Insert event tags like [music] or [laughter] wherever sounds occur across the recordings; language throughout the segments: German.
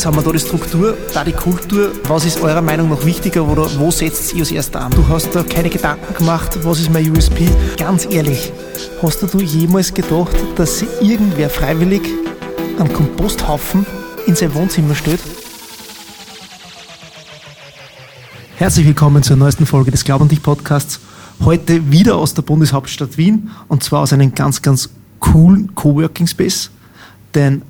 Jetzt haben wir da die Struktur, da die Kultur. Was ist eurer Meinung nach wichtiger oder wo setzt ihr als erster an? Du hast da keine Gedanken gemacht, was ist mein USP? Ganz ehrlich, hast du jemals gedacht, dass irgendwer freiwillig einen Komposthaufen in sein Wohnzimmer stellt? Herzlich willkommen zur neuesten Folge des Glaub an dich Podcasts. Heute wieder aus der Bundeshauptstadt Wien und zwar aus einem ganz, ganz coolen Coworking Space. Denn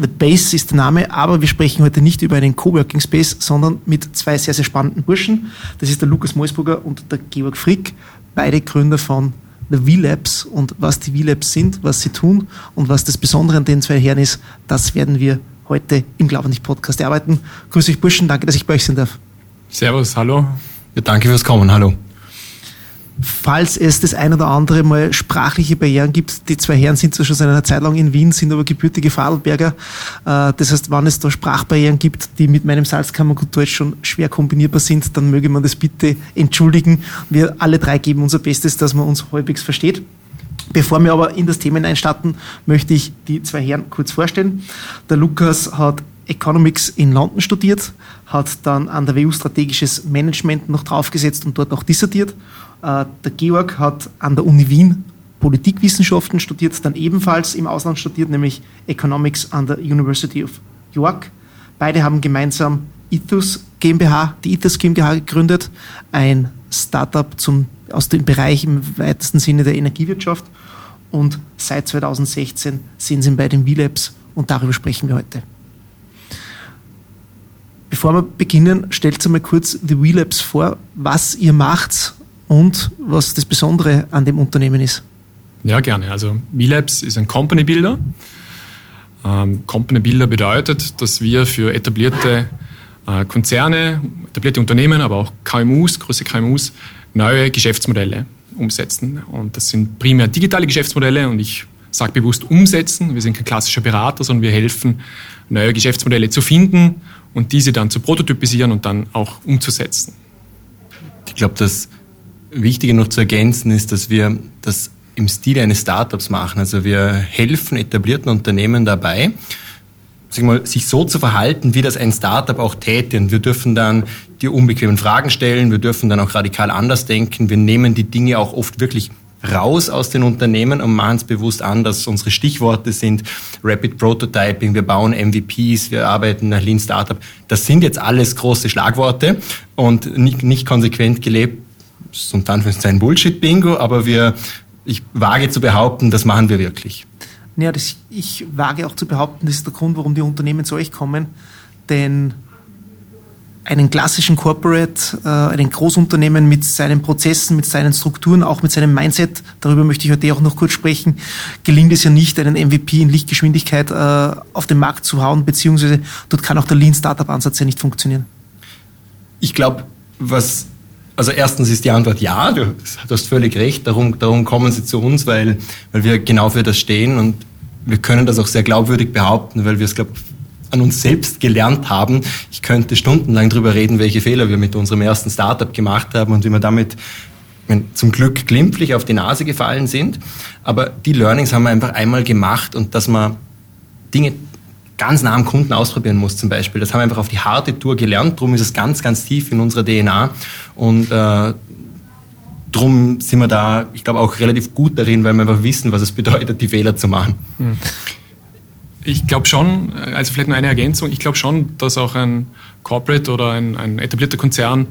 The Base ist der Name, aber wir sprechen heute nicht über einen Coworking Space, sondern mit zwei sehr, sehr spannenden Burschen. Das ist der Lukas Moisburger und der Georg Frick, beide Gründer von The V-Labs. Und was die V-Labs sind, was sie tun und was das Besondere an den zwei Herren ist, das werden wir heute im Glauben nicht Podcast erarbeiten. Grüß euch Burschen, danke, dass ich bei euch sein darf. Servus, hallo. Ja, danke fürs Kommen, hallo falls es das ein oder andere Mal sprachliche Barrieren gibt. Die zwei Herren sind zwar schon seit einer Zeit lang in Wien, sind aber gebürtige Fadelberger. Äh, das heißt, wenn es da Sprachbarrieren gibt, die mit meinem Salzkammergut Deutsch schon schwer kombinierbar sind, dann möge man das bitte entschuldigen. Wir alle drei geben unser Bestes, dass man uns halbwegs versteht. Bevor wir aber in das Thema einstarten, möchte ich die zwei Herren kurz vorstellen. Der Lukas hat Economics in London studiert, hat dann an der WU strategisches Management noch draufgesetzt und dort auch dissertiert der Georg hat an der Uni Wien Politikwissenschaften studiert, dann ebenfalls im Ausland studiert, nämlich Economics an der University of York. Beide haben gemeinsam Ethos GmbH, die Ethos GmbH gegründet, ein Startup zum, aus dem Bereich im weitesten Sinne der Energiewirtschaft. Und seit 2016 sind sie bei den V-Labs und darüber sprechen wir heute. Bevor wir beginnen, stellt mal kurz die V-Labs vor, was ihr macht und was das Besondere an dem Unternehmen ist. Ja, gerne. Also VLabs ist ein Company Builder. Ähm, Company Builder bedeutet, dass wir für etablierte äh, Konzerne, etablierte Unternehmen, aber auch KMUs, große KMUs, neue Geschäftsmodelle umsetzen. Und das sind primär digitale Geschäftsmodelle und ich sage bewusst umsetzen. Wir sind kein klassischer Berater, sondern wir helfen, neue Geschäftsmodelle zu finden und diese dann zu prototypisieren und dann auch umzusetzen. Ich glaube, dass Wichtiger noch zu ergänzen ist, dass wir das im Stil eines Startups machen. Also wir helfen etablierten Unternehmen dabei, mal, sich so zu verhalten, wie das ein Startup auch täte. Und wir dürfen dann die unbequemen Fragen stellen, wir dürfen dann auch radikal anders denken. Wir nehmen die Dinge auch oft wirklich raus aus den Unternehmen und machen es bewusst anders. Unsere Stichworte sind Rapid Prototyping, wir bauen MVPs, wir arbeiten nach Lean Startup. Das sind jetzt alles große Schlagworte und nicht, nicht konsequent gelebt ist unter Anführungszeichen Bullshit-Bingo, aber wir, ich wage zu behaupten, das machen wir wirklich. Ja, das, ich wage auch zu behaupten, das ist der Grund, warum die Unternehmen zu euch kommen. Denn einen klassischen Corporate, äh, einen Großunternehmen mit seinen Prozessen, mit seinen Strukturen, auch mit seinem Mindset, darüber möchte ich heute auch noch kurz sprechen, gelingt es ja nicht, einen MVP in Lichtgeschwindigkeit äh, auf den Markt zu hauen, beziehungsweise dort kann auch der Lean Startup Ansatz ja nicht funktionieren. Ich glaube, was also erstens ist die Antwort ja, du, hast völlig recht, darum, darum kommen sie zu uns, weil, weil wir genau für das stehen und wir können das auch sehr glaubwürdig behaupten, weil wir es, glaube an uns selbst gelernt haben. Ich könnte stundenlang darüber reden, welche Fehler wir mit unserem ersten Startup gemacht haben und wie wir damit zum Glück glimpflich auf die Nase gefallen sind. Aber die Learnings haben wir einfach einmal gemacht und dass man Dinge ganz nah am Kunden ausprobieren muss zum Beispiel. Das haben wir einfach auf die harte Tour gelernt, darum ist es ganz, ganz tief in unserer DNA und äh, drum sind wir da, ich glaube, auch relativ gut darin, weil wir einfach wissen, was es bedeutet, die Fehler zu machen. Hm. Ich glaube schon, also vielleicht nur eine Ergänzung, ich glaube schon, dass auch ein Corporate oder ein, ein etablierter Konzern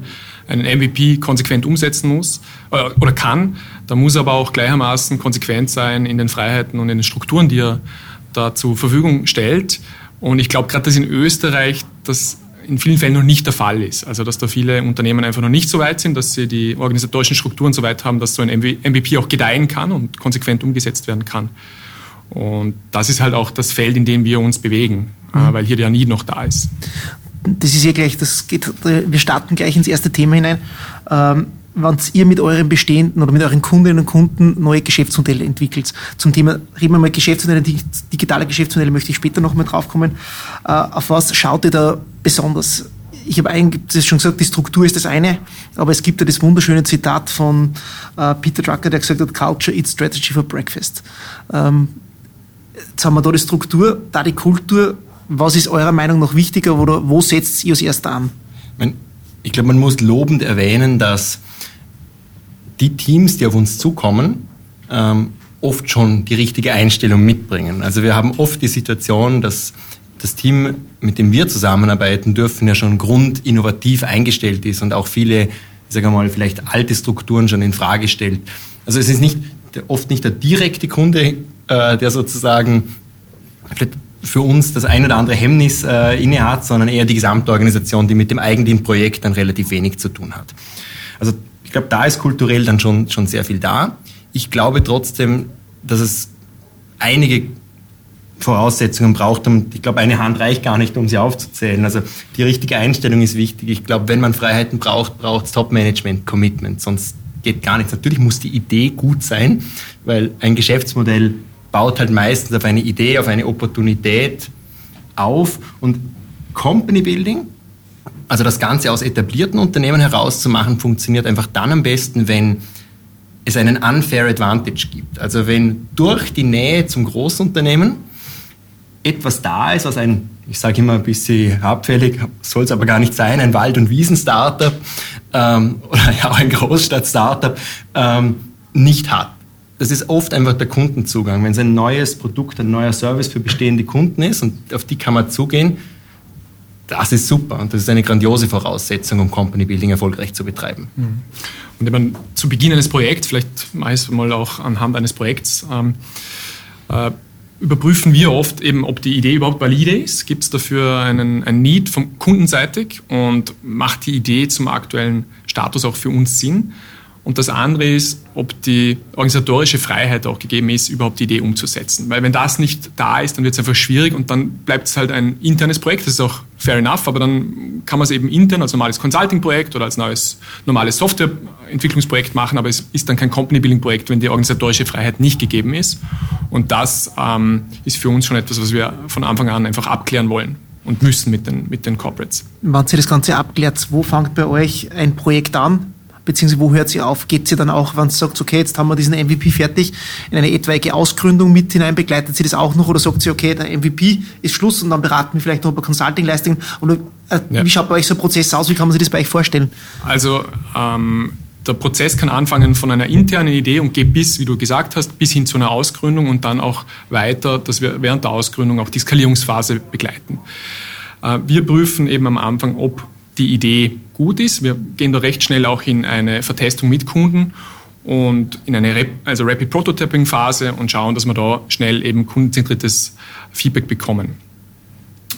einen MVP konsequent umsetzen muss äh, oder kann. Da muss aber auch gleichermaßen konsequent sein in den Freiheiten und in den Strukturen, die er da zur Verfügung stellt. Und ich glaube gerade, dass in Österreich das in vielen Fällen noch nicht der Fall ist. Also dass da viele Unternehmen einfach noch nicht so weit sind, dass sie die organisatorischen Strukturen so weit haben, dass so ein MVP auch gedeihen kann und konsequent umgesetzt werden kann. Und das ist halt auch das Feld, in dem wir uns bewegen, mhm. weil hier der Need noch da ist. Das ist ja gleich, das geht, wir starten gleich ins erste Thema hinein. Ähm, wenn ihr mit euren bestehenden oder mit euren Kundinnen und Kunden neue Geschäftsmodelle entwickelt. Zum Thema, reden wir mal Geschäftsmodelle, digitale Geschäftsmodelle möchte ich später noch mal drauf kommen. Äh, auf was schaut ihr da besonders? Ich habe eigentlich schon gesagt, die Struktur ist das eine, aber es gibt ja das wunderschöne Zitat von äh, Peter Drucker, der gesagt hat, Culture eats Strategy for Breakfast. Ähm, jetzt haben wir da die Struktur, da die Kultur. Was ist eurer Meinung nach wichtiger oder wo setzt ihr als erster an? Ich glaube, man muss lobend erwähnen, dass die Teams, die auf uns zukommen, ähm, oft schon die richtige Einstellung mitbringen. Also wir haben oft die Situation, dass das Team, mit dem wir zusammenarbeiten dürfen, ja schon grundinnovativ eingestellt ist und auch viele, ich sage mal, vielleicht alte Strukturen schon in Frage stellt. Also es ist nicht oft nicht der direkte Kunde, äh, der sozusagen für uns das ein oder andere Hemmnis äh, innehat, sondern eher die gesamte Organisation, die mit dem eigentlichen Projekt dann relativ wenig zu tun hat. Also ich glaube, da ist kulturell dann schon, schon sehr viel da. Ich glaube trotzdem, dass es einige Voraussetzungen braucht. Und ich glaube, eine Hand reicht gar nicht, um sie aufzuzählen. Also die richtige Einstellung ist wichtig. Ich glaube, wenn man Freiheiten braucht, braucht es Top-Management-Commitment. Sonst geht gar nichts. Natürlich muss die Idee gut sein, weil ein Geschäftsmodell baut halt meistens auf eine Idee, auf eine Opportunität auf. Und Company Building, also das Ganze aus etablierten Unternehmen herauszumachen, funktioniert einfach dann am besten, wenn es einen unfair Advantage gibt. Also wenn durch die Nähe zum Großunternehmen etwas da ist, was ein, ich sage immer ein bisschen abfällig, soll es aber gar nicht sein, ein Wald- und Wiesen-Startup ähm, [laughs] oder ja auch ein Großstadt-Startup ähm, nicht hat. Das ist oft einfach der Kundenzugang. Wenn es ein neues Produkt, ein neuer Service für bestehende Kunden ist und auf die kann man zugehen, das ist super und das ist eine grandiose Voraussetzung, um Company Building erfolgreich zu betreiben. Mhm. Und wenn man zu Beginn eines Projekts, vielleicht meist mal auch anhand eines Projekts, ähm, äh, überprüfen wir oft eben, ob die Idee überhaupt valide ist. Gibt es dafür einen, einen Need von kundenseitig und macht die Idee zum aktuellen Status auch für uns Sinn? Und das andere ist, ob die organisatorische Freiheit auch gegeben ist, überhaupt die Idee umzusetzen. Weil wenn das nicht da ist, dann wird es einfach schwierig und dann bleibt es halt ein internes Projekt. Das ist auch fair enough, aber dann kann man es eben intern als normales Consulting-Projekt oder als neues normales Softwareentwicklungsprojekt machen, aber es ist dann kein Company-Building-Projekt, wenn die organisatorische Freiheit nicht gegeben ist. Und das ähm, ist für uns schon etwas, was wir von Anfang an einfach abklären wollen und müssen mit den, mit den Corporates. Wenn Sie das Ganze abklärt, wo fängt bei euch ein Projekt an? Beziehungsweise wo hört sie auf? Geht sie dann auch, wenn sie sagt, okay, jetzt haben wir diesen MVP fertig, in eine etwaige Ausgründung mit hinein, begleitet sie das auch noch oder sagt sie, okay, der MVP ist Schluss und dann beraten wir vielleicht noch über Consulting-Leistungen? Oder äh, ja. wie schaut bei euch so ein Prozess aus? Wie kann man sich das bei euch vorstellen? Also ähm, der Prozess kann anfangen von einer internen Idee und geht bis, wie du gesagt hast, bis hin zu einer Ausgründung und dann auch weiter, dass wir während der Ausgründung auch die Skalierungsphase begleiten. Äh, wir prüfen eben am Anfang, ob die Idee gut ist. Wir gehen da recht schnell auch in eine Vertestung mit Kunden und in eine Rap also Rapid Prototyping Phase und schauen, dass wir da schnell eben kundenzentriertes Feedback bekommen.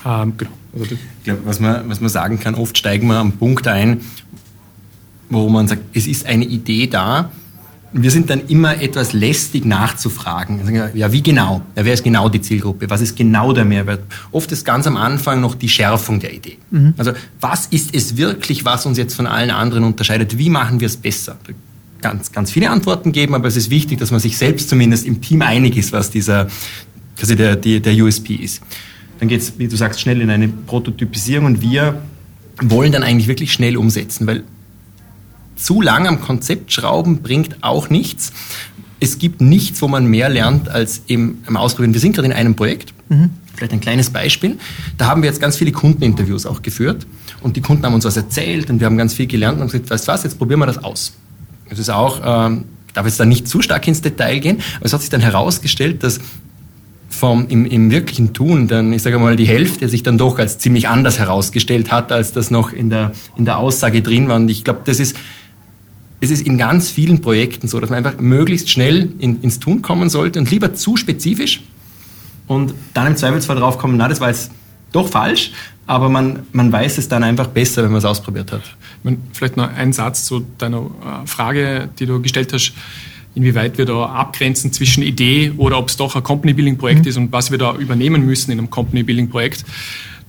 Ähm, genau. Also ich glaube, was man, was man sagen kann, oft steigen wir am Punkt ein, wo man sagt, es ist eine Idee da, wir sind dann immer etwas lästig nachzufragen. Ja, wie genau? Ja, wer ist genau die Zielgruppe? Was ist genau der Mehrwert? Oft ist ganz am Anfang noch die Schärfung der Idee. Mhm. Also was ist es wirklich, was uns jetzt von allen anderen unterscheidet? Wie machen wir es besser? Ganz, ganz viele Antworten geben, aber es ist wichtig, dass man sich selbst zumindest im Team einig ist, was dieser, quasi der, der, der USP ist. Dann geht es, wie du sagst, schnell in eine Prototypisierung und wir wollen dann eigentlich wirklich schnell umsetzen, weil zu lang am Konzept schrauben bringt auch nichts. Es gibt nichts, wo man mehr lernt als im, im Ausprobieren. Wir sind gerade in einem Projekt. Mhm. Vielleicht ein kleines Beispiel. Da haben wir jetzt ganz viele Kundeninterviews auch geführt. Und die Kunden haben uns was erzählt und wir haben ganz viel gelernt und haben gesagt, weißt du was, jetzt probieren wir das aus. Das ist auch, ähm, ich darf jetzt da nicht zu stark ins Detail gehen, aber es hat sich dann herausgestellt, dass vom, im, im wirklichen Tun dann, ich sage mal, die Hälfte sich dann doch als ziemlich anders herausgestellt hat, als das noch in der, in der Aussage drin war. Und ich glaube, das ist es ist in ganz vielen Projekten so, dass man einfach möglichst schnell in, ins Tun kommen sollte und lieber zu spezifisch und dann im Zweifelsfall drauf kommen, na, das war jetzt doch falsch, aber man, man weiß es dann einfach besser, wenn man es ausprobiert hat. Vielleicht noch ein Satz zu deiner äh, Frage, die du gestellt hast, inwieweit wir da abgrenzen zwischen Idee oder ob es doch ein Company-Building-Projekt mhm. ist und was wir da übernehmen müssen in einem Company-Building-Projekt.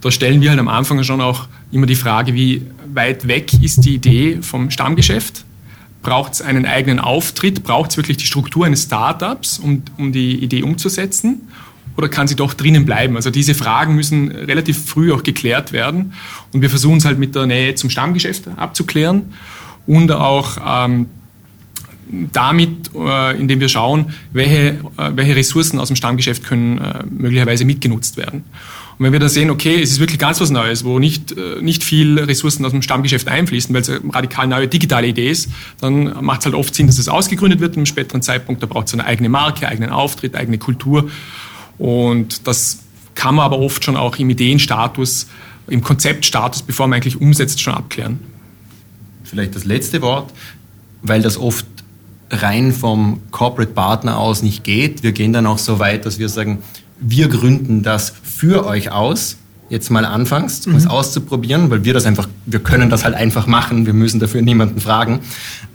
Da stellen wir halt am Anfang schon auch immer die Frage, wie weit weg ist die Idee vom Stammgeschäft Braucht es einen eigenen Auftritt? Braucht es wirklich die Struktur eines Startups, um, um die Idee umzusetzen? Oder kann sie doch drinnen bleiben? Also diese Fragen müssen relativ früh auch geklärt werden. Und wir versuchen es halt mit der Nähe zum Stammgeschäft abzuklären und auch ähm, damit, äh, indem wir schauen, welche, äh, welche Ressourcen aus dem Stammgeschäft können äh, möglicherweise mitgenutzt werden. Und wenn wir dann sehen, okay, es ist wirklich ganz was Neues, wo nicht, äh, nicht viel Ressourcen aus dem Stammgeschäft einfließen, weil es eine radikal neue digitale Idee ist, dann macht es halt oft Sinn, dass es ausgegründet wird im späteren Zeitpunkt. Da braucht es eine eigene Marke, eigenen Auftritt, eigene Kultur. Und das kann man aber oft schon auch im Ideenstatus, im Konzeptstatus, bevor man eigentlich umsetzt, schon abklären. Vielleicht das letzte Wort, weil das oft rein vom Corporate Partner aus nicht geht. Wir gehen dann auch so weit, dass wir sagen, wir gründen das für euch aus. Jetzt mal anfangs, um mhm. es auszuprobieren, weil wir das einfach, wir können das halt einfach machen. Wir müssen dafür niemanden fragen.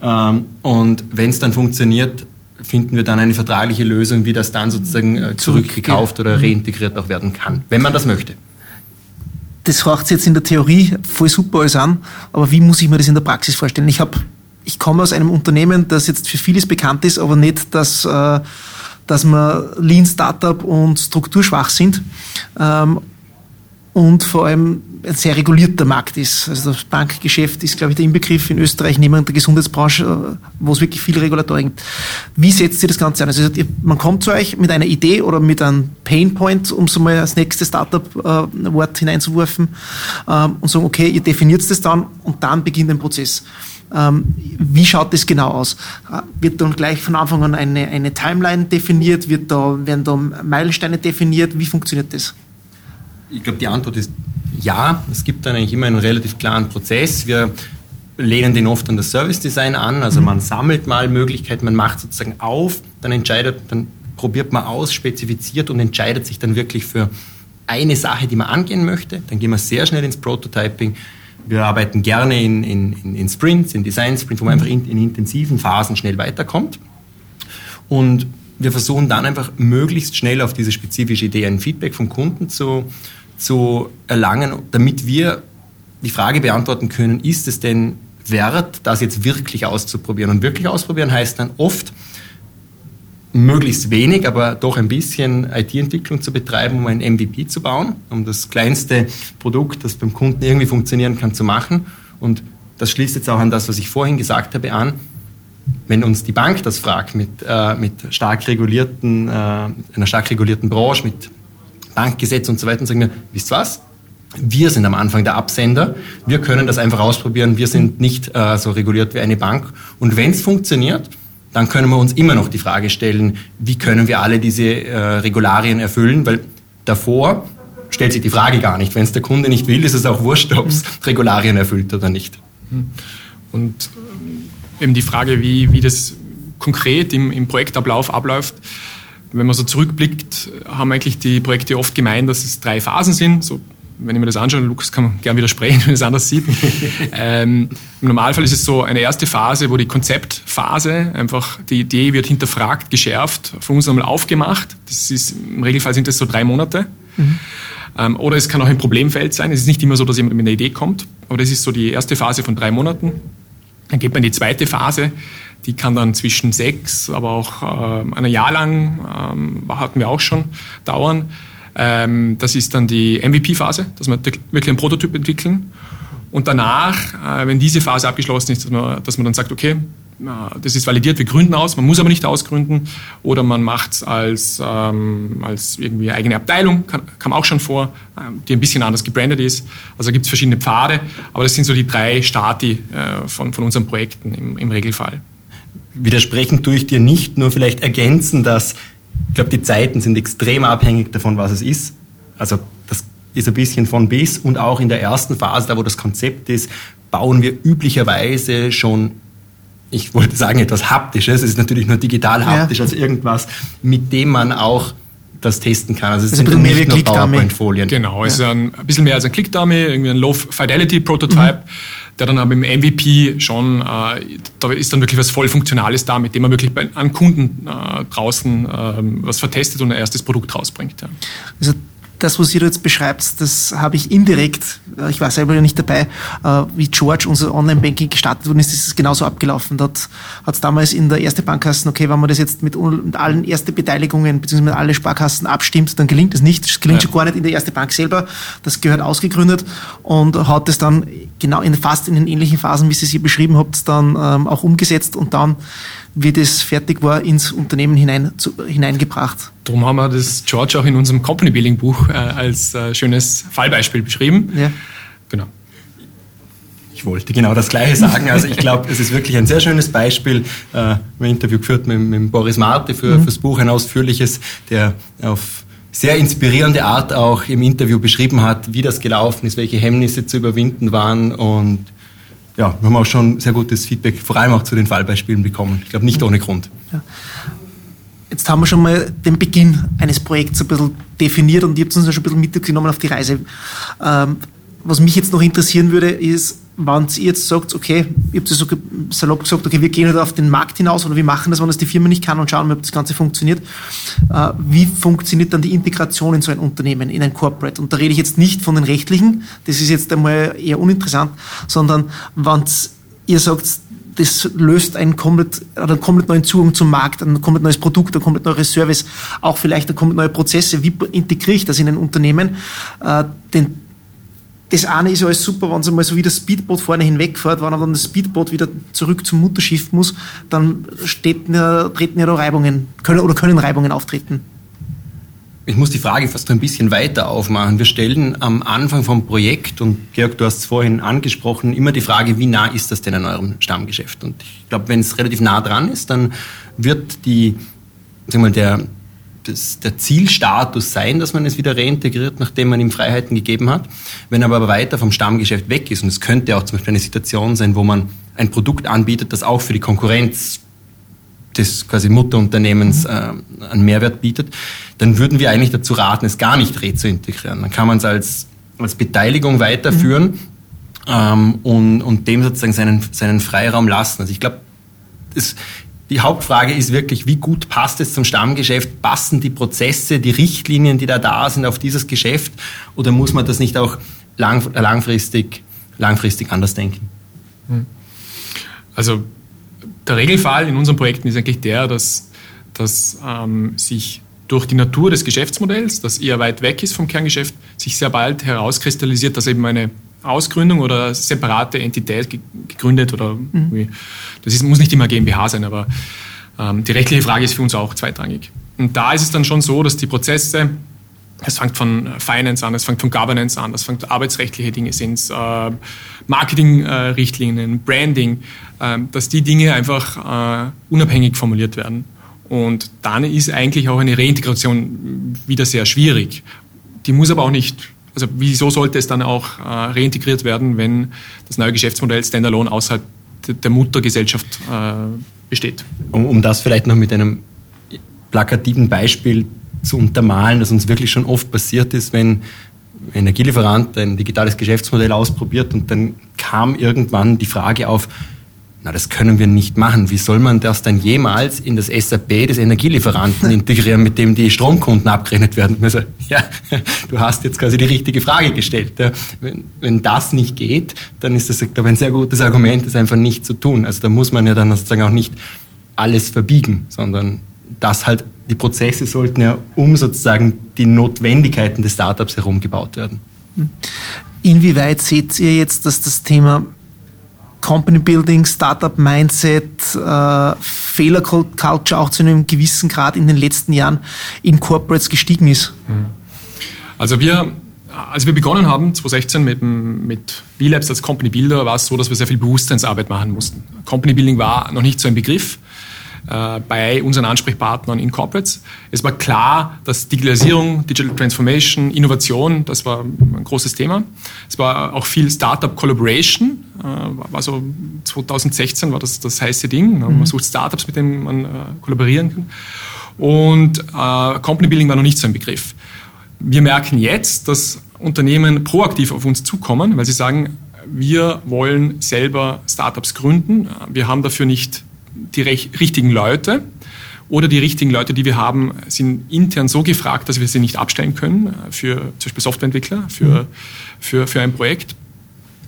Ähm, und wenn es dann funktioniert, finden wir dann eine vertragliche Lösung, wie das dann sozusagen äh, zurückgekauft oder mhm. reintegriert auch werden kann, wenn man das möchte. Das hört jetzt in der Theorie voll super alles an, aber wie muss ich mir das in der Praxis vorstellen? Ich habe ich komme aus einem Unternehmen, das jetzt für vieles bekannt ist, aber nicht, dass, äh, dass wir Lean Startup und strukturschwach sind. Ähm, und vor allem ein sehr regulierter Markt ist. Also das Bankgeschäft ist, glaube ich, der Inbegriff in Österreich neben der Gesundheitsbranche, äh, wo es wirklich viele Regulatoren gibt. Wie setzt ihr das Ganze an? Also man kommt zu euch mit einer Idee oder mit einem Painpoint, um so mal das nächste Startup-Wort äh, hineinzuwerfen ähm, und sagen, okay, ihr definiert das dann und dann beginnt ein Prozess. Ähm, wie schaut das genau aus? Äh, wird dann gleich von Anfang an eine, eine Timeline definiert? Wird da, werden da Meilensteine definiert? Wie funktioniert das? Ich glaube, die Antwort ist ja. Es gibt dann eigentlich immer einen relativ klaren Prozess. Wir lehnen den oft an das Service Design an. Also mhm. man sammelt mal Möglichkeiten, man macht sozusagen auf, dann entscheidet, dann probiert man aus, spezifiziert und entscheidet sich dann wirklich für eine Sache, die man angehen möchte. Dann gehen wir sehr schnell ins Prototyping wir arbeiten gerne in, in, in Sprints, in Design Sprints, wo man einfach in, in intensiven Phasen schnell weiterkommt. Und wir versuchen dann einfach möglichst schnell auf diese spezifische Idee ein Feedback vom Kunden zu, zu erlangen, damit wir die Frage beantworten können, ist es denn wert, das jetzt wirklich auszuprobieren? Und wirklich ausprobieren heißt dann oft, möglichst wenig, aber doch ein bisschen IT-Entwicklung zu betreiben, um ein MVP zu bauen, um das kleinste Produkt, das beim Kunden irgendwie funktionieren kann, zu machen. Und das schließt jetzt auch an das, was ich vorhin gesagt habe, an. Wenn uns die Bank das fragt, mit, äh, mit stark regulierten, äh, einer stark regulierten Branche, mit Bankgesetz und so weiter, sagen wir, wisst was? Wir sind am Anfang der Absender. Wir können das einfach ausprobieren. Wir sind nicht äh, so reguliert wie eine Bank. Und wenn es funktioniert, dann können wir uns immer noch die Frage stellen, wie können wir alle diese äh, Regularien erfüllen, weil davor stellt sich die Frage gar nicht. Wenn es der Kunde nicht will, ist es auch wurscht, ob es Regularien erfüllt oder nicht. Und ähm, eben die Frage, wie, wie das konkret im, im Projektablauf abläuft, wenn man so zurückblickt, haben eigentlich die Projekte oft gemeint, dass es drei Phasen sind, so wenn ich mir das anschaue, Lukas kann man gerne widersprechen, [laughs] wenn es anders sieht. [laughs] ähm, Im Normalfall ist es so eine erste Phase, wo die Konzeptphase einfach, die Idee wird hinterfragt, geschärft, von uns einmal aufgemacht. Das ist, im Regelfall sind das so drei Monate. Mhm. Ähm, oder es kann auch ein Problemfeld sein. Es ist nicht immer so, dass jemand mit einer Idee kommt, aber das ist so die erste Phase von drei Monaten. Dann geht man in die zweite Phase, die kann dann zwischen sechs, aber auch äh, ein Jahr lang, ähm, hatten wir auch schon, dauern. Ähm, das ist dann die MVP-Phase, dass wir wirklich einen Prototyp entwickeln. Und danach, äh, wenn diese Phase abgeschlossen ist, dass man, dass man dann sagt, okay, das ist validiert, wir gründen aus, man muss aber nicht ausgründen oder man macht es als, ähm, als irgendwie eigene Abteilung, kann, kam auch schon vor, ähm, die ein bisschen anders gebrandet ist. Also gibt es verschiedene Pfade, aber das sind so die drei Stati äh, von, von unseren Projekten im, im Regelfall. Widersprechen tue ich dir nicht, nur vielleicht ergänzen, dass ich glaube, die Zeiten sind extrem abhängig davon, was es ist. Also das ist ein bisschen von bis und auch in der ersten Phase, da wo das Konzept ist, bauen wir üblicherweise schon ich wollte sagen etwas Haptisches, es ist natürlich nur digital haptisch ja. als irgendwas, mit dem man auch das testen kann. Also es also sind nicht nur PowerPoint-Folien. Genau, es ja. ist ein, ein, bisschen mehr als ein Click-Dummy, irgendwie ein Low-Fidelity-Prototype. Mhm der dann aber im MVP schon, äh, da ist dann wirklich was voll Funktionales da, mit dem man wirklich an Kunden äh, draußen äh, was vertestet und ein erstes Produkt rausbringt. Ja. Also das, was ihr jetzt beschreibt, das habe ich indirekt, äh, ich war selber ja nicht dabei, äh, wie George unser Online-Banking gestartet worden ist, ist es genauso abgelaufen. Dort hat es damals in der ersten Bankkassen, okay, wenn man das jetzt mit, mit allen ersten Beteiligungen bzw. mit allen Sparkassen abstimmt, dann gelingt es nicht. Das gelingt ja. schon gar nicht in der ersten Bank selber. Das gehört ausgegründet und hat es dann genau in fast in den ähnlichen Phasen, wie Sie es hier beschrieben habt, dann ähm, auch umgesetzt und dann wie das fertig war, ins Unternehmen hinein, zu, hineingebracht. Darum haben wir das George auch in unserem Company Building Buch äh, als äh, schönes Fallbeispiel beschrieben. Ja. Genau. Ich wollte genau das Gleiche sagen. Also ich glaube, es ist wirklich ein sehr schönes Beispiel. Äh, ein Interview geführt mit, mit Boris Marte für, mhm. fürs Buch, ein ausführliches, der auf sehr inspirierende Art auch im Interview beschrieben hat, wie das gelaufen ist, welche Hemmnisse zu überwinden waren und ja, wir haben auch schon sehr gutes Feedback, vor allem auch zu den Fallbeispielen bekommen. Ich glaube, nicht ohne Grund. Ja. Jetzt haben wir schon mal den Beginn eines Projekts ein bisschen definiert und ihr habt uns ja schon ein bisschen mitgenommen auf die Reise. Ähm, was mich jetzt noch interessieren würde, ist, wenn ihr jetzt sagt, okay, habt ja so salopp gesagt, okay, wir gehen halt auf den Markt hinaus oder wir machen das, wenn das die Firma nicht kann und schauen, ob das Ganze funktioniert. Äh, wie funktioniert dann die Integration in so ein Unternehmen, in ein Corporate? Und da rede ich jetzt nicht von den rechtlichen, das ist jetzt einmal eher uninteressant, sondern wenn ihr sagt, das löst einen komplett, einen komplett neuen Zugang zum Markt, ein komplett neues Produkt, ein komplett neues Service, auch vielleicht ein komplett neue Prozesse. Wie integriere ich das in ein Unternehmen? Äh, den das eine ist alles super, wenn es einmal so wie das Speedboot vorne hinwegfährt, wenn dann das Speedboot wieder zurück zum Mutterschiff muss, dann steht, treten ja da Reibungen, können, oder können Reibungen auftreten. Ich muss die Frage fast ein bisschen weiter aufmachen. Wir stellen am Anfang vom Projekt, und Georg, du hast es vorhin angesprochen, immer die Frage, wie nah ist das denn an eurem Stammgeschäft? Und ich glaube, wenn es relativ nah dran ist, dann wird die, sag mal, der, das, der Zielstatus sein, dass man es wieder reintegriert, nachdem man ihm Freiheiten gegeben hat. Wenn er aber weiter vom Stammgeschäft weg ist, und es könnte auch zum Beispiel eine Situation sein, wo man ein Produkt anbietet, das auch für die Konkurrenz des quasi Mutterunternehmens äh, einen Mehrwert bietet, dann würden wir eigentlich dazu raten, es gar nicht rezuintegrieren. Dann kann man es als, als Beteiligung weiterführen mhm. ähm, und, und dem sozusagen seinen, seinen Freiraum lassen. Also ich glaube, die Hauptfrage ist wirklich, wie gut passt es zum Stammgeschäft? Passen die Prozesse, die Richtlinien, die da da sind, auf dieses Geschäft? Oder muss man das nicht auch lang, langfristig, langfristig anders denken? Hm. Also der Regelfall in unseren Projekten ist eigentlich der, dass, dass ähm, sich durch die Natur des Geschäftsmodells, das eher weit weg ist vom Kerngeschäft, sich sehr bald herauskristallisiert, dass eben eine Ausgründung oder separate Entität gegründet oder mhm. das ist, muss nicht immer GmbH sein, aber ähm, die rechtliche Frage ist für uns auch zweitrangig. Und da ist es dann schon so, dass die Prozesse, es fängt von Finance an, es fängt von Governance an, es fängt arbeitsrechtliche Dinge sind, äh, Marketingrichtlinien, äh, Branding, äh, dass die Dinge einfach äh, unabhängig formuliert werden. Und dann ist eigentlich auch eine Reintegration wieder sehr schwierig. Die muss aber auch nicht also wieso sollte es dann auch äh, reintegriert werden, wenn das neue Geschäftsmodell Standalone außerhalb der Muttergesellschaft äh, besteht? Um, um das vielleicht noch mit einem plakativen Beispiel zu untermalen, das uns wirklich schon oft passiert ist, wenn ein Energielieferant ein digitales Geschäftsmodell ausprobiert und dann kam irgendwann die Frage auf, na, das können wir nicht machen. Wie soll man das dann jemals in das SAP des Energielieferanten integrieren, mit dem die Stromkunden abgerechnet werden müssen? Ja, du hast jetzt quasi die richtige Frage gestellt. Wenn, wenn das nicht geht, dann ist das, glaube ich, ein sehr gutes Argument, das einfach nicht zu tun. Also da muss man ja dann sozusagen auch nicht alles verbiegen, sondern das halt, die Prozesse sollten ja um sozusagen die Notwendigkeiten des Startups herum gebaut werden. Inwieweit seht ihr jetzt, dass das Thema Company Building, Startup Mindset, äh, Fehler Culture auch zu einem gewissen Grad in den letzten Jahren in Corporates gestiegen ist? Hm. Also wir, als wir begonnen haben, 2016 mit, mit B-Labs als Company Builder, war es so, dass wir sehr viel Bewusstseinsarbeit machen mussten. Company Building war noch nicht so ein Begriff äh, bei unseren Ansprechpartnern in Corporates. Es war klar, dass Digitalisierung, Digital Transformation, Innovation, das war ein großes Thema. Es war auch viel Startup Collaboration, äh, war so 2016 war das das heiße Ding. Man mhm. sucht Startups, mit denen man äh, kollaborieren kann. Und äh, Company Building war noch nicht so ein Begriff. Wir merken jetzt, dass Unternehmen proaktiv auf uns zukommen, weil sie sagen, wir wollen selber Startups gründen. Wir haben dafür nicht die richtigen Leute oder die richtigen Leute, die wir haben, sind intern so gefragt, dass wir sie nicht abstellen können äh, für zum Beispiel Softwareentwickler, für, für, für ein Projekt.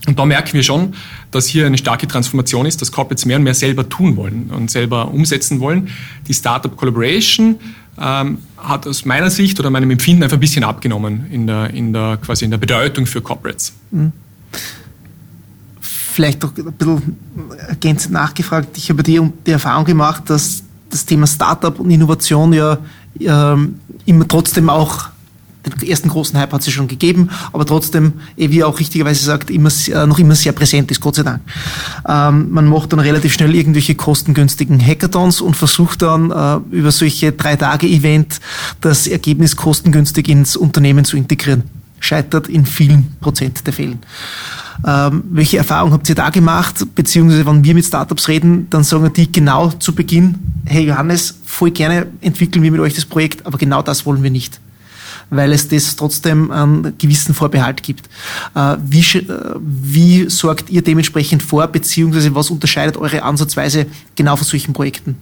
Und da merken wir schon, dass hier eine starke Transformation ist, dass Corporates mehr und mehr selber tun wollen und selber umsetzen wollen. Die Startup Collaboration ähm, hat aus meiner Sicht oder meinem Empfinden einfach ein bisschen abgenommen in der, in der, quasi in der Bedeutung für Corporates. Mhm vielleicht doch ein bisschen ergänzend nachgefragt. Ich habe die, die Erfahrung gemacht, dass das Thema Startup und Innovation ja ähm, immer trotzdem auch den ersten großen Hype hat es schon gegeben, aber trotzdem, eh wie er auch richtigerweise sagt, immer, äh, noch immer sehr präsent ist, Gott sei Dank. Ähm, man macht dann relativ schnell irgendwelche kostengünstigen Hackathons und versucht dann äh, über solche drei Tage Event das Ergebnis kostengünstig ins Unternehmen zu integrieren. Scheitert in vielen Prozent der Fällen. Ähm, welche Erfahrungen habt ihr da gemacht? Beziehungsweise, wenn wir mit Startups reden, dann sagen die genau zu Beginn, hey Johannes, voll gerne entwickeln wir mit euch das Projekt, aber genau das wollen wir nicht weil es das trotzdem einen gewissen Vorbehalt gibt. Äh, wie, äh, wie sorgt ihr dementsprechend vor, beziehungsweise was unterscheidet eure Ansatzweise genau von solchen Projekten?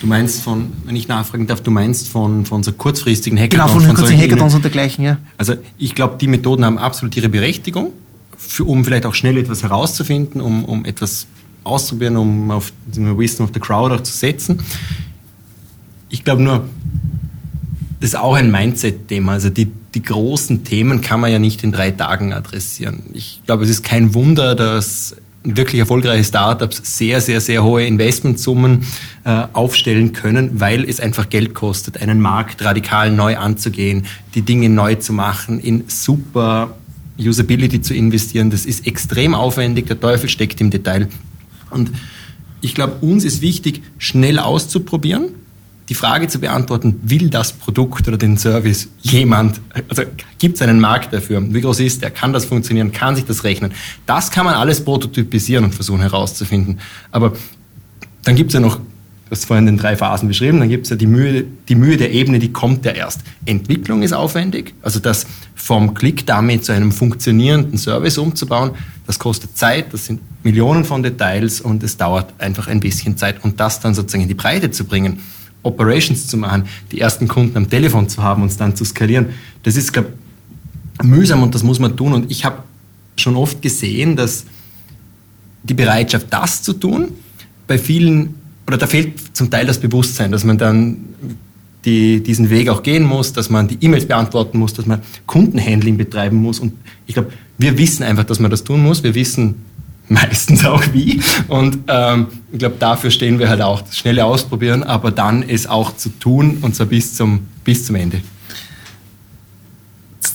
Du meinst von, wenn ich nachfragen darf, du meinst von, von so kurzfristigen Hackathons? Genau, von, von kurzfristigen Hackathons und dergleichen, ja. Also ich glaube, die Methoden haben absolut ihre Berechtigung, für, um vielleicht auch schnell etwas herauszufinden, um, um etwas auszuprobieren, um auf den Wisdom of the Crowd auch zu setzen. Ich glaube nur, das ist auch ein Mindset-Thema. Also die, die großen Themen kann man ja nicht in drei Tagen adressieren. Ich glaube, es ist kein Wunder, dass wirklich erfolgreiche Startups sehr, sehr, sehr hohe Investmentsummen äh, aufstellen können, weil es einfach Geld kostet, einen Markt radikal neu anzugehen, die Dinge neu zu machen, in super Usability zu investieren. Das ist extrem aufwendig, der Teufel steckt im Detail. Und ich glaube, uns ist wichtig, schnell auszuprobieren, die Frage zu beantworten, will das Produkt oder den Service jemand, also gibt es einen Markt dafür? Wie groß ist der? Kann das funktionieren? Kann sich das rechnen? Das kann man alles prototypisieren und versuchen herauszufinden. Aber dann gibt es ja noch, du hast vorhin den drei Phasen beschrieben, dann gibt es ja die Mühe, die Mühe der Ebene, die kommt ja erst. Entwicklung ist aufwendig, also das vom Klick damit zu einem funktionierenden Service umzubauen, das kostet Zeit, das sind Millionen von Details und es dauert einfach ein bisschen Zeit und das dann sozusagen in die Breite zu bringen Operations zu machen, die ersten Kunden am Telefon zu haben und es dann zu skalieren, das ist, glaube mühsam und das muss man tun. Und ich habe schon oft gesehen, dass die Bereitschaft, das zu tun, bei vielen, oder da fehlt zum Teil das Bewusstsein, dass man dann die, diesen Weg auch gehen muss, dass man die E-Mails beantworten muss, dass man Kundenhandling betreiben muss. Und ich glaube, wir wissen einfach, dass man das tun muss. Wir wissen, meistens auch wie. Und ähm, ich glaube, dafür stehen wir halt auch, das schnelle Ausprobieren, aber dann es auch zu tun und zwar bis zum, bis zum Ende.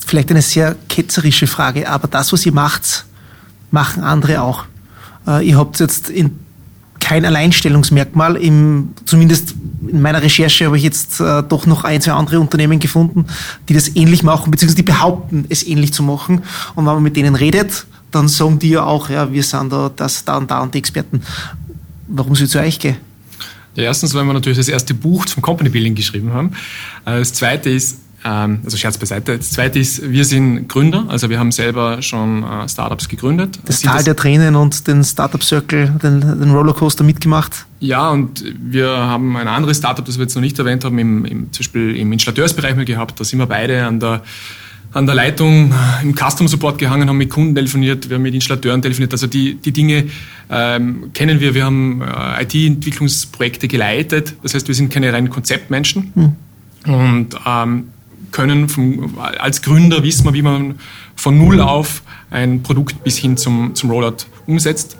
Vielleicht eine sehr ketzerische Frage, aber das, was ihr macht, machen andere auch. Äh, ihr habt jetzt in kein Alleinstellungsmerkmal. Im, zumindest in meiner Recherche habe ich jetzt äh, doch noch ein, zwei andere Unternehmen gefunden, die das ähnlich machen, beziehungsweise die behaupten, es ähnlich zu machen. Und wenn man mit denen redet, dann sagen die ja auch, ja, wir sind da, das, da und da und die Experten. Warum sie zu euch gehen? Ja, erstens, weil wir natürlich das erste Buch zum Company Building geschrieben haben. Äh, das zweite ist, ähm, also Scherz beiseite. Das zweite ist, wir sind Gründer, also wir haben selber schon äh, Startups gegründet. Das Tal das der Tränen und den Startup Circle, den, den Rollercoaster mitgemacht. Ja, und wir haben ein anderes Startup, das wir jetzt noch nicht erwähnt haben, im, im, zum Beispiel im Installateursbereich mal gehabt. Da sind wir beide an der an der Leitung im Customer Support gehangen, haben mit Kunden telefoniert, wir haben mit Installateuren telefoniert. Also die, die Dinge ähm, kennen wir. Wir haben äh, IT-Entwicklungsprojekte geleitet. Das heißt, wir sind keine reinen Konzeptmenschen mhm. und ähm, können vom, als Gründer wissen wir, wie man von Null auf ein Produkt bis hin zum, zum Rollout umsetzt.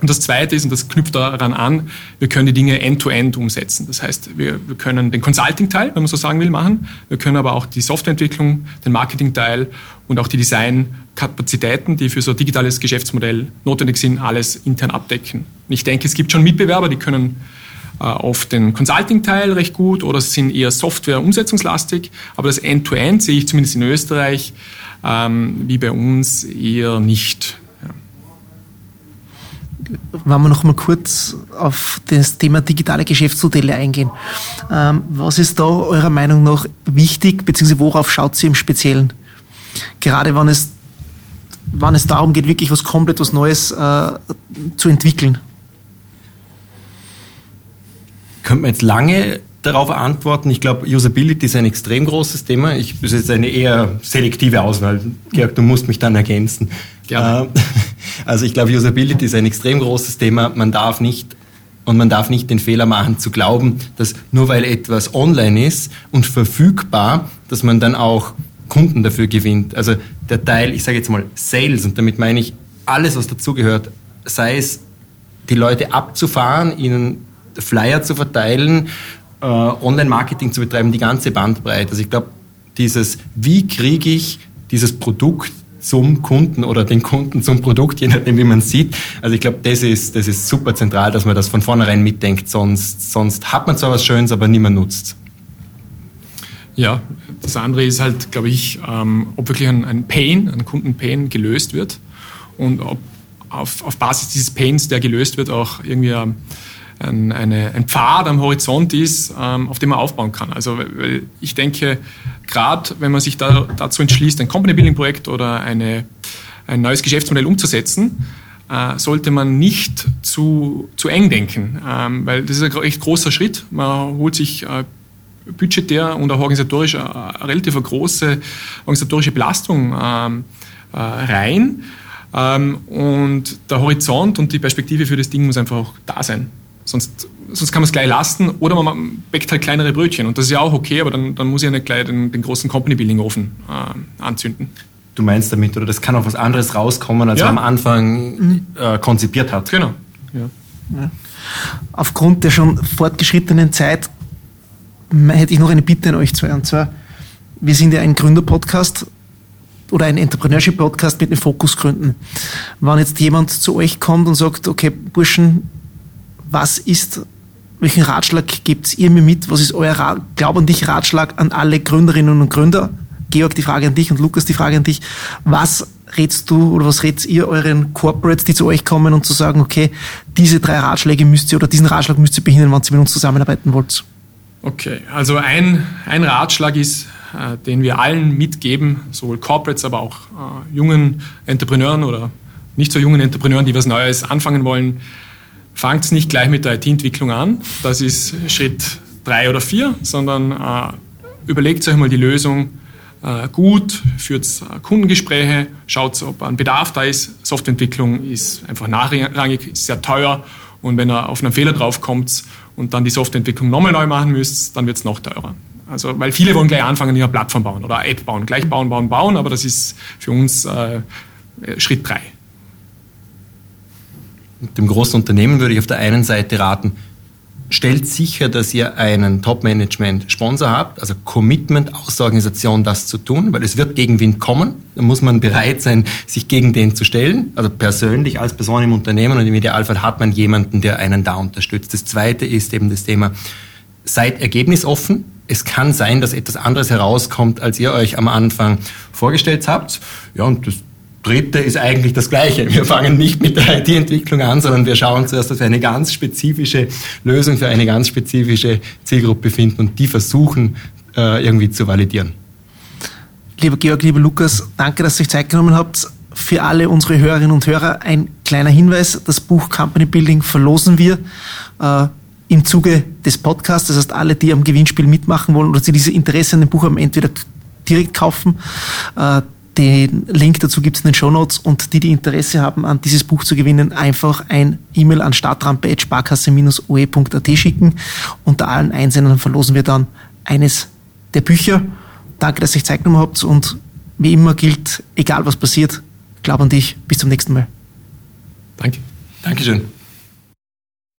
Und das Zweite ist, und das knüpft daran an, wir können die Dinge end-to-end -end umsetzen. Das heißt, wir, wir können den Consulting-Teil, wenn man so sagen will, machen. Wir können aber auch die Softwareentwicklung, den Marketing-Teil und auch die Design-Kapazitäten, die für so ein digitales Geschäftsmodell notwendig sind, alles intern abdecken. Und ich denke, es gibt schon Mitbewerber, die können äh, oft den Consulting-Teil recht gut oder sind eher Software-umsetzungslastig. Aber das End-to-End -End sehe ich zumindest in Österreich ähm, wie bei uns eher nicht wenn wir noch mal kurz auf das Thema digitale Geschäftsmodelle eingehen. Ähm, was ist da eurer Meinung nach wichtig, beziehungsweise worauf schaut sie im Speziellen? Gerade wenn es, wenn es darum geht, wirklich was komplett was Neues äh, zu entwickeln. Könnte man jetzt lange darauf antworten. Ich glaube, Usability ist ein extrem großes Thema. Ich, das ist eine eher selektive Auswahl. Georg, du musst mich dann ergänzen. Gerne. Äh, [laughs] also ich glaube, Usability ist ein extrem großes Thema. Man darf nicht und man darf nicht den Fehler machen zu glauben, dass nur weil etwas online ist und verfügbar, dass man dann auch Kunden dafür gewinnt. Also der Teil, ich sage jetzt mal Sales, und damit meine ich alles, was dazugehört, sei es die Leute abzufahren, ihnen Flyer zu verteilen, äh, Online-Marketing zu betreiben, die ganze Bandbreite. Also ich glaube, dieses, wie kriege ich dieses Produkt zum Kunden oder den Kunden zum Produkt, je nachdem, wie man sieht. Also ich glaube, das ist, das ist super zentral, dass man das von vornherein mitdenkt. Sonst, sonst hat man zwar was Schönes, aber niemand nutzt. Ja, das andere ist halt, glaube ich, ähm, ob wirklich ein, ein Pain, ein Kundenpain gelöst wird und ob auf, auf Basis dieses Pains, der gelöst wird, auch irgendwie ähm, ein, eine, ein Pfad am Horizont ist, ähm, auf dem man aufbauen kann. Also ich denke, gerade wenn man sich da, dazu entschließt, ein Company Building Projekt oder eine, ein neues Geschäftsmodell umzusetzen, äh, sollte man nicht zu, zu eng denken, ähm, weil das ist ein echt großer Schritt. Man holt sich äh, budgetär und auch organisatorisch äh, eine relativ große organisatorische Belastung ähm, äh, rein. Ähm, und der Horizont und die Perspektive für das Ding muss einfach auch da sein. Sonst, sonst kann man es gleich lassen oder man backt halt kleinere Brötchen. Und das ist ja auch okay, aber dann, dann muss ich ja nicht gleich den, den großen Company-Building-Ofen äh, anzünden. Du meinst damit, oder das kann auch was anderes rauskommen, als ja. man am Anfang mhm. äh, konzipiert hat. Genau. Ja. Ja. Aufgrund der schon fortgeschrittenen Zeit hätte ich noch eine Bitte an euch zwei. Und zwar, wir sind ja ein Gründer-Podcast oder ein Entrepreneurship-Podcast mit den Fokusgründen. Wenn jetzt jemand zu euch kommt und sagt, okay, Burschen, was ist, welchen Ratschlag gebt ihr mir mit? Was ist euer Glaub an dich Ratschlag an alle Gründerinnen und Gründer? Georg, die Frage an dich und Lukas, die Frage an dich. Was rätst du oder was rätst ihr euren Corporates, die zu euch kommen und zu sagen, okay, diese drei Ratschläge müsst ihr oder diesen Ratschlag müsst ihr behindern, wenn ihr mit uns zusammenarbeiten wollt? Okay, also ein, ein Ratschlag ist, äh, den wir allen mitgeben, sowohl Corporates, aber auch äh, jungen Entrepreneuren oder nicht so jungen Entrepreneuren, die was Neues anfangen wollen. Fangt nicht gleich mit der IT-Entwicklung an, das ist Schritt drei oder vier, sondern äh, überlegt euch mal die Lösung äh, gut, führt äh, Kundengespräche, schaut, ob ein Bedarf da ist. Softwareentwicklung ist einfach nachrangig, ist sehr teuer und wenn ihr auf einen Fehler draufkommt und dann die Softwareentwicklung nochmal neu machen müsst, dann wird es noch teurer. Also, weil viele wollen gleich anfangen, eine Plattform bauen oder eine App bauen. Gleich bauen, bauen, bauen, aber das ist für uns äh, Schritt drei. Dem großen Unternehmen würde ich auf der einen Seite raten, stellt sicher, dass ihr einen Top-Management-Sponsor habt, also Commitment aus der Organisation, das zu tun, weil es wird Gegenwind kommen. Da muss man bereit sein, sich gegen den zu stellen, also persönlich als Person im Unternehmen und im Idealfall hat man jemanden, der einen da unterstützt. Das zweite ist eben das Thema, seid ergebnisoffen. Es kann sein, dass etwas anderes herauskommt, als ihr euch am Anfang vorgestellt habt. Ja, und das dritte ist eigentlich das Gleiche. Wir fangen nicht mit der IT-Entwicklung an, sondern wir schauen zuerst, dass wir eine ganz spezifische Lösung für eine ganz spezifische Zielgruppe finden und die versuchen äh, irgendwie zu validieren. Lieber Georg, lieber Lukas, danke, dass ihr euch Zeit genommen habt. Für alle unsere Hörerinnen und Hörer ein kleiner Hinweis. Das Buch Company Building verlosen wir. Äh, im Zuge des Podcasts. Das heißt, alle, die am Gewinnspiel mitmachen wollen oder sie diese Interesse an dem Buch haben, entweder direkt kaufen. Den Link dazu gibt es in den Show Notes und die, die Interesse haben, an dieses Buch zu gewinnen, einfach ein E-Mail an startrampe.sparkasse-oe.at schicken. Unter allen Einsendern verlosen wir dann eines der Bücher. Danke, dass ihr Zeit genommen habt und wie immer gilt, egal was passiert, glaub an dich. Bis zum nächsten Mal. Danke. Dankeschön.